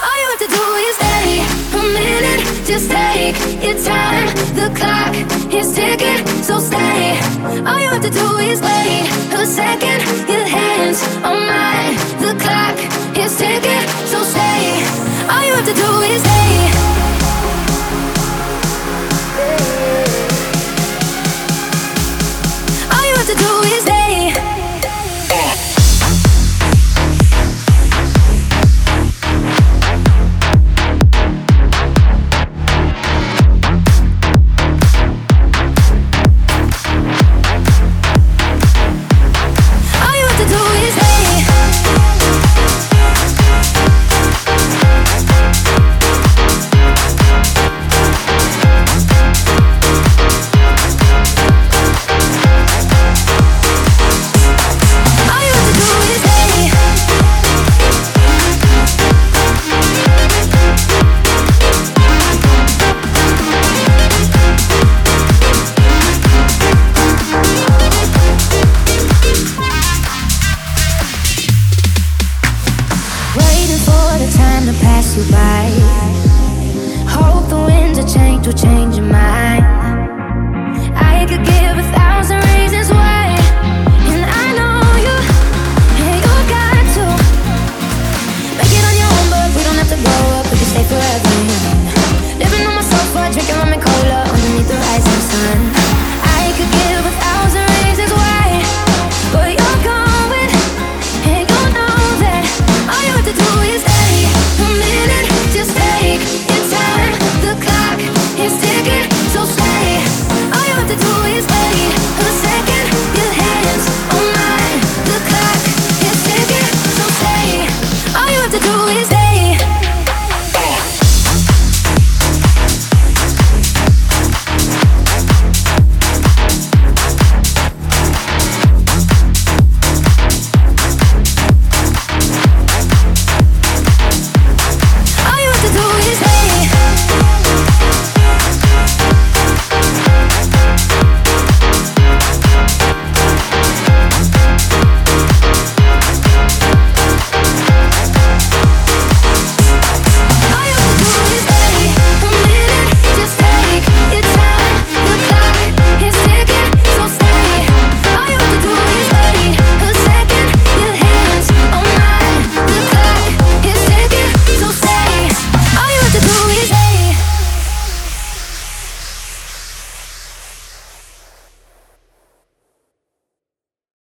All you have to do is stay a minute. Just take your time. The clock is ticking, so stay. All you have to do is wait a second. Your hands on mine. The clock is ticking, so stay. Survive. Hope the winds of change will change your mind. I could give a thousand reasons why, and I know you, and you got to make it on your own, but we don't have to grow up. We can stay forever. Living on my sofa, drinking rum and coke. always